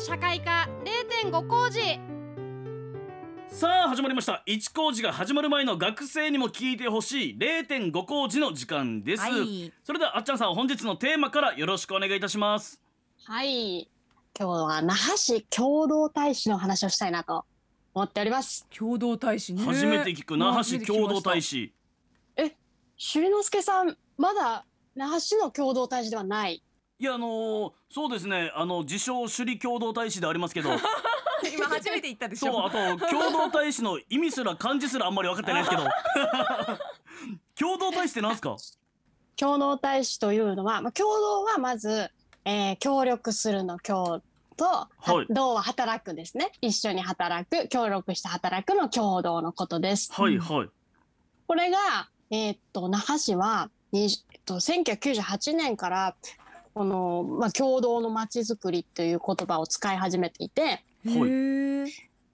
社会科0.5工事。さあ始まりました。一工事が始まる前の学生にも聞いてほしい0.5工事の時間です、はい。それではあっちゃんさん本日のテーマからよろしくお願いいたします。はい。今日は那覇市共同大使の話をしたいなと思っております。共同大使ね。初めて聞く那覇市共同大使。使朱之助さん、まだ那覇市の共同大使ではない？いやあのーそうですね。あの自称首里共同大使でありますけど。今初めて言ったでしょ。そうあと共同大使の意味すら漢字すらあんまり分かってないですけど。共同大使ってなんすか？共同大使というのは、まあ、共同はまず、えー協力するの共と、はい。同は働くですね。一緒に働く、協力して働くの共同のことです。はいはい。これが、えーっと、那覇市は、にえっと、1998年から、この、まあ、共同のまちづくりという言葉を使い始めていて、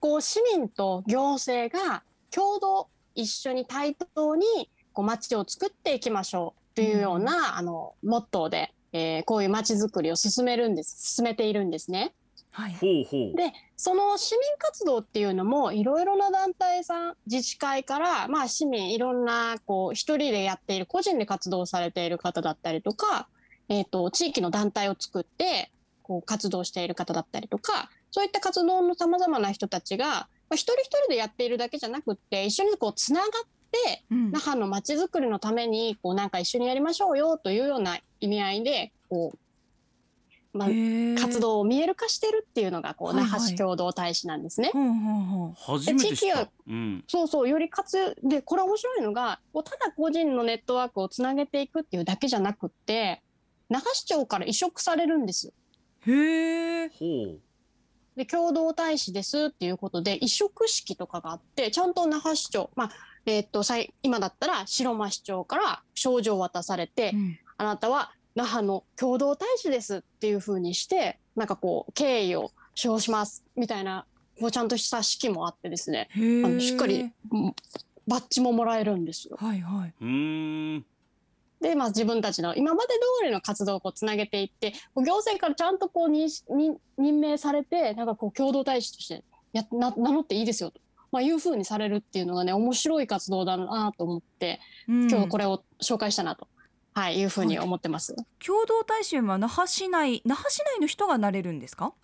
こう市民と行政が共同一緒に対等にこう街を作っていきましょうというような、あのモットーで、えーこういう街づくりを進めるんです進めているんですね。はい。ほうほう。でその市民活動っていうのもいろいろな団体さん自治会から、まあ、市民いろんなこう一人でやっている個人で活動されている方だったりとか、えー、と地域の団体を作ってこう活動している方だったりとかそういった活動のさまざまな人たちが、まあ、一人一人でやっているだけじゃなくって一緒にこうつながってうん。那覇のまちづくりのためにこうなんか一緒にやりましょうよというような意味合いでこう、まあ活動を見える化してるっていうのがこう那覇市共同大使なんですね。地域をうん。そうそうより活でこれ面白いのがこうただ個人のネットワークをつなげていくっていうだけじゃなくって那覇市長から委嘱されるんです。へえほう。で共同大使ですっていうことで委嘱式とかがあってちゃんと那覇市長まあえーっとさい今だったら白間市長から賞状を渡されて、あなたは那覇の共同大使ですっていう風にしてなんかこう敬意を表しますみたいなこうちゃんとした式もあってですね。あのしっかりうんバッジももらえるんですよ。はいはい。うーんで、まあ、自分たちの今まで通りの活動をこうつなげていって行政からちゃんとこう認し認任命されてなんかこう共同大使としてやな名乗っていいですよと、まあ、いうふうにされるっていうのがね面白い活動だなと思ってうん。今日これを紹介したなと、はい、いうふうに思ってます。共同大使は那覇市内那覇市内の人がなれるんですか？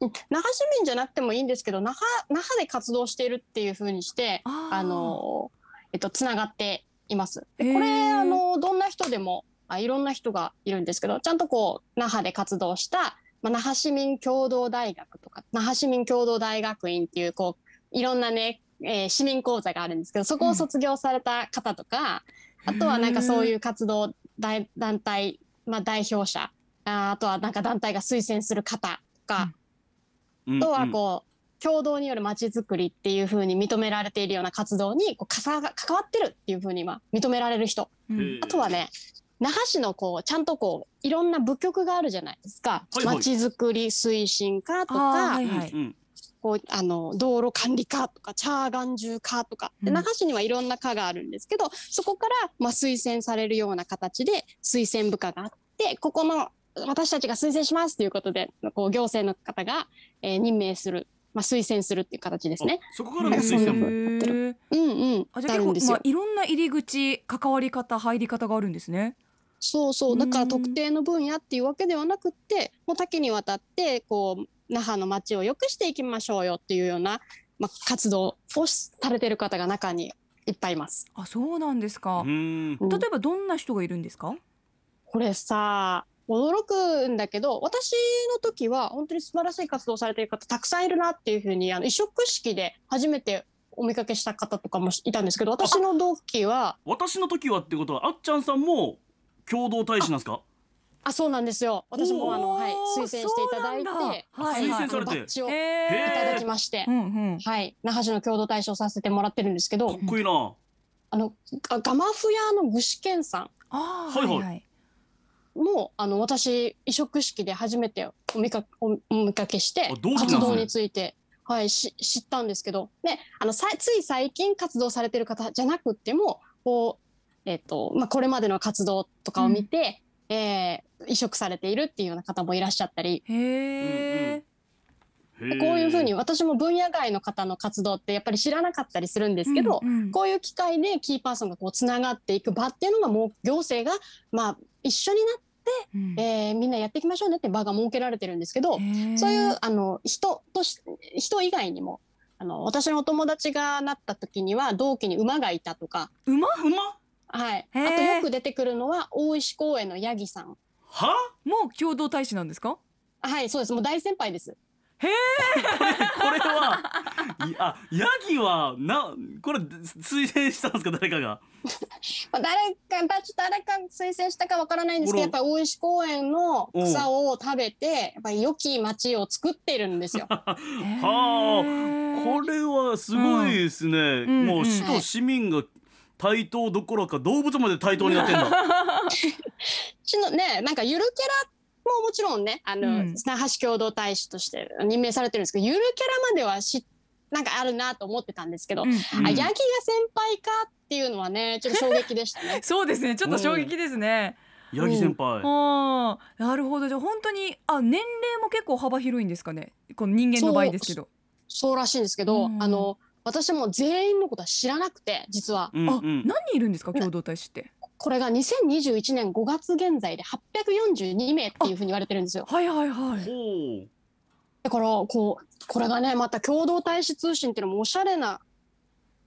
うん。那覇市民じゃなくてもいいんですけど那覇那覇で活動しているっていうふうにしてあの、えっと、つながっています。でこれあのどんな人でもあいろんな人がいるんですけどちゃんとこう那覇で活動した、まあ、那覇市民共同大学とか那覇市民共同大学院っていうこういろんなね、えー市民講座があるんですけどそこを卒業された方とか、あとはなんかそういう活動大団体、まあ、代表者ああとはなんか団体が推薦する方とか、うん。あとはうん。こう、共同によるまちづくりっていうふうに認められているような活動にこうかさが関わってるっていうふうに今認められる人。うん。あとはね那覇市のこうちゃんとこういろんな部局があるじゃないですか。はいはい。まちづくり推進課とか、こうあの道路管理課とかチャーガンジュ課とか。でうん。那覇市にはいろんな課があるんですけどそこからまあ推薦されるような形で推薦部課があってここの私たちが推薦しますということでこう行政の方が、えー任命する、まあ、推薦するっていう形ですね。あそこからのへ推薦もうんうん。あじゃあ結構まあいろんな入り口関わり方入り方があるんですね。そうそうだかうんら特定の分野っていうわけではなくってもう多岐にわたってこう那覇の街を良くしていきましょうよっていうような、まあ、活動をされてる方が中にいっぱいいます。あそうなんですか。例えばどんな人がいるんですか？これさ驚くんだけど私の時は本当に素晴らしい活動されてる方たくさんいるなっていうふうにあの移植式で初めてお見かけした方とかもいたんですけど私の同期は私の時はってことはあっちゃんさんも共同大使なんですか？あそうなんですよ。私もあの、はい、推薦していただいてはい推薦されて。バッジをいえただきましてう、んうん。はい、那覇市の共同大使をさせてもらってるんですけどかっ、こいいな。あのガガマフ屋の具志堅さあーはいはい。はいはい。んもあの私移植式で初めてお見かおお見かけして活動について、はい、し知ったんですけど、ね、あのさつい最近活動されてる方じゃなくってもこう、えっとまあ、これまでの活動とかを見て、えー移植されているっていうような方もいらっしゃったり、へこういうふうに私も分野外の方の活動ってやっぱり知らなかったりするんですけど、うんうん。こういう機会でキーパーソンがこうつながっていく場っていうのがもう行政がまあ一緒になって、うん。えーみんなやっていきましょうねって場が設けられてるんですけど、そういうあの人とし人以外にもあの私のお友達がなった時には同期に馬がいたとか、馬？馬？はい、あとよく出てくるのは大石公園のヤギさん。は？もう共同大使なんですか？はい、そうです。もう大先輩です。これはいあヤギはなこれ推薦したんですか？誰かが。まあ、誰か、やっぱちょっと誰か推薦したかわからないんですけど、やっぱり大石公園の草を食べて、やっぱり良き町を作っているんですよ。はあこれはすごいですね、ん。うんもう市と市民が対等どころか動物まで対等になってんだ。ちのね、なんかゆるキャラももちろんね、あの、うん。那覇市共同大使として任命されてるんですけど、ゆるキャラまではし、なんかあるなと思ってたんですけど、うんうん。あ、ヤギが先輩かっていうのはね、ちょっと衝撃でしたね。そうですね。ちょっと衝撃ですね。ヤギ先輩、ああなるほど。じゃあ本当にあ年齢も結構幅広いんですかね？この人間の場合ですけど。そうらしいんですけど、うんあの、私も全員のことは知らなくて、実は。あうんうん。何人いるんですか？共同大使ってこれが2021年5月現在で842名っていうふうに言われてるんですよ。はいはいはい。だからこうこれがねまた共同大使通信っていうのもおしゃれな、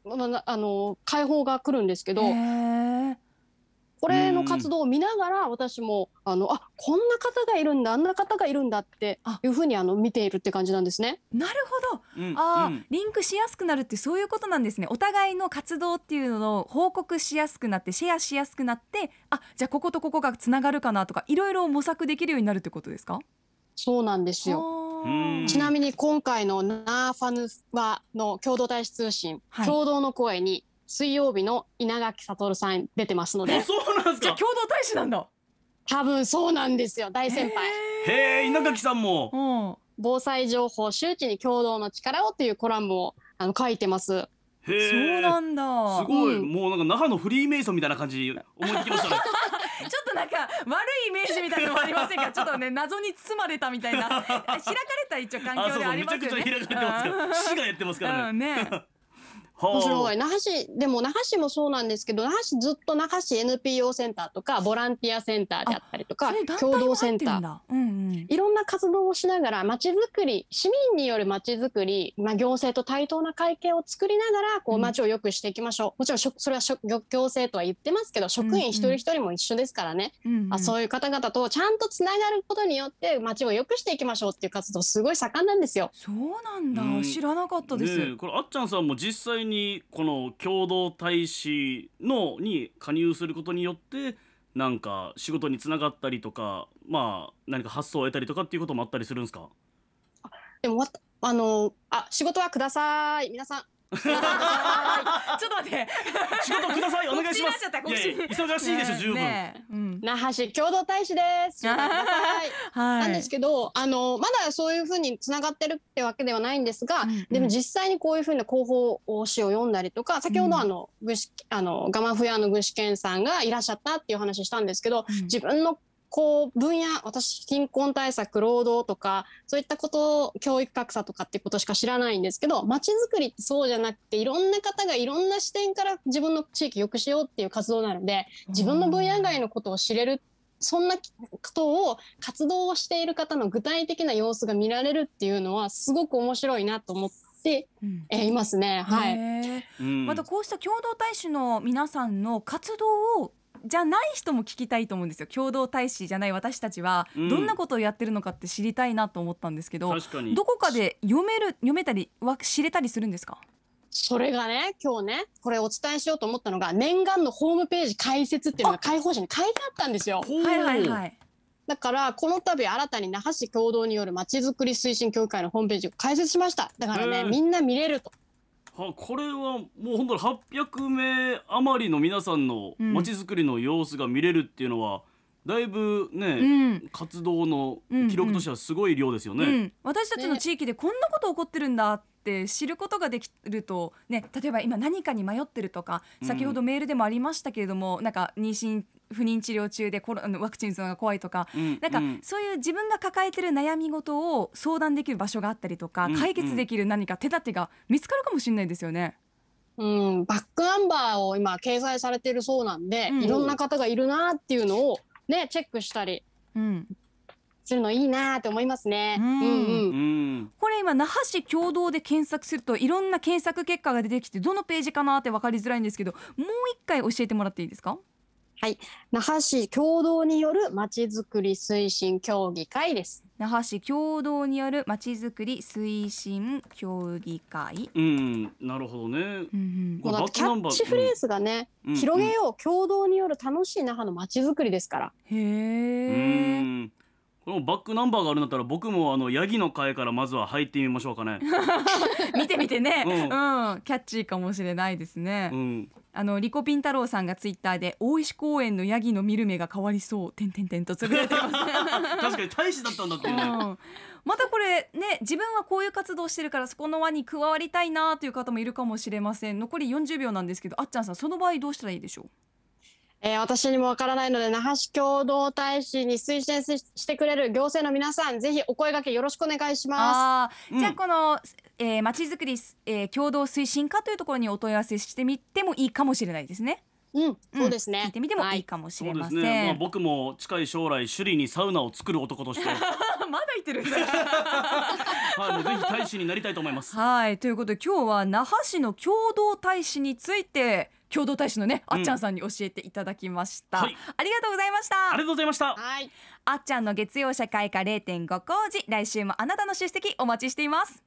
まあなあの解放が来るんですけどへーこれの活動を見ながら私もあのあこんな方がいるんだあんな方がいるんだってあいうふうにあの見ているって感じなんですね。なるほど。うんあー、うん。リンクしやすくなるってそういうことなんですね。お互いの活動っていうのを報告しやすくなってシェアしやすくなってあじゃあこことここがつながるかなとかいろいろ模索できるようになるってことですか？そうなんですよ。ちなみに今回のナーファヌワの共同大使通信、はい。共同の声に水曜日の稲垣悟さん出てますので。あ そうなんですか？じゃあ共同大使なんだ。多分そうなんですよ。大先輩。へえ稲垣さんも。うん。防災情報周知に共同の力をというコラムをあの書いてます。へえそうなんだ。すごい、うん。もうなんか那覇のフリーメイソンみたいな感じ思いつきましたね。ちょっとなんか悪いイメージみたいなのもありませんか？ちょっとね謎に包まれたみたいな。開かれた一応環境でああそうそうめちゃりますよねくちゃ開かれてますから。市がやってますからね、うんね。はあ面白い。那覇市でも那覇市もそうなんですけど那覇市ずっと那覇市 NPO センターとかボランティアセンターであったりとか共同センター。うんうん。いろんな活動をしながらまちづくり市民によるまちづくり、まあ、行政と対等な会計を作りながらこううん。街を良くしていきましょう、もちろんしょそれはしょ行行政とは言ってますけど職員一人一人も一緒ですからね、うんうんあそういう方々とちゃんとつながることによって街を良くしていきましょうっていう活動すごい盛んなんですよ。そうなんだ、うん知らなかったです、これあっちゃんさんも実際にこの共同大使のに加入することによってなんか仕事につながったりとかまあ何か発想を得たりとかっていうこともあったりするんですか？でもわたあのあ仕事はください皆さん。ちょっと待って。仕事くださいお願いします。忙しいでしょ十分、ねえ。うん。い那覇市共同大使です。はい。はい。なんですけど、あのまだそういうふうにつながってるってわけではないんですが、うんうん。でも実際にこういうふうな広報誌を読んだりとか、先ほどあの具志あのガマフヤの具志堅さんがいらっしゃったっていう話したんですけど、うん。自分のこう分野私貧困対策労働とかそういったこと教育格差とかっていうことしか知らないんですけど街づくりってそうじゃなくていろんな方がいろんな視点から自分の地域良くしようっていう活動なので自分の分野外のことを知れるそんなことを活動をしている方の具体的な様子が見られるっていうのはすごく面白いなと思って、うん。えーいますね。はい、またこうした共同大使の皆さんの活動をじゃない人も聞きたいと思うんですよ。共同大使じゃない私たちはうん。どんなことをやってるのかって知りたいなと思ったんですけど、確かに。どこかで読める読めたりわ知れたりするんですか？それがね今日ねこれお伝えしようと思ったのが念願のホームページ開設っていうのが開放誌に書いてあったんですよ。はいはいはい。だからこの度新たに那覇市共同によるまちづくり推進協議会のホームページを開設しました。だからねみんな見れるとはこれはもう本当に800名余りの皆さんのうん。街づくりの様子が見れるっていうのは、だいぶね、うん。活動のうん記録としてはすごい量ですよね。うん、私たちのね地域でこんなこと起こってるんだって知ることができると、ね、例えば今何かに迷ってるとかうん。先ほどメールでもありましたけれども、なんか妊娠不妊治療中でコロあのワクチン打つのが怖いとかうんなんか、うんそういう自分が抱えてる悩み事を相談できる場所があったりとか、うん解決できる何か手立てが見つかるかもしれないですよね。うん、バックナンバーを今掲載されているそうなんで、うん。いろんな方がいるなっていうのをねチェックしたりうん、するのいいなって思いますね。うん。うんこれ今那覇市共同で検索するといろんな検索結果が出てきてどのページかなって分かりづらいんですけどもう一回教えてもらっていいですか？那覇市共同によるまちづくり推進協議会です。那覇市共同によるまちづくり推進協議会、うんなるほどね。うんうん。キャッチフレーズがね、うん。広げよう共同による楽しい那覇のまちづくりですから。へうえん。このバックナンバーがあるんだったら僕もあのヤギの会からまずは入ってみましょうかね。見てみてね、ううんん。キャッチーかもしれないですね、うん、あのリコピン太郎さんがツイッターで大石公園のヤギの見る目が変わりそう点点点とつぶやいてます。確かに大使だったんだってね。うん。またこれね自分はこういう活動してるからそこの輪に加わりたいなという方もいるかもしれません。残り40秒なんですけどあっちゃんさんその場合どうしたらいいでしょう？えー私にもわからないので那覇市共同大使に推薦ししてくれる行政の皆さんぜひお声掛けよろしくお願いしまあー。うんじゃあこの、えー、まちづくり、えー、共同推進課というところにお問い合わせしてみてもいいかもしれないですね。す。うん、そうですね。聞いてみてもはいいかもしそうでれますせん。ね。まあ僕も近い将来首里にサウナを作る男として、まだ言ってるんだ。はい、もうぜひ大使になりたいと思います。はいということで今日は那覇市の共同大使について共同大使のねあっちゃんさんに教えていただきました。はいありがとうございました。ありがとうございました。はい。あっちゃんの月曜社会科0.5工事来週もあなたの出席お待ちしています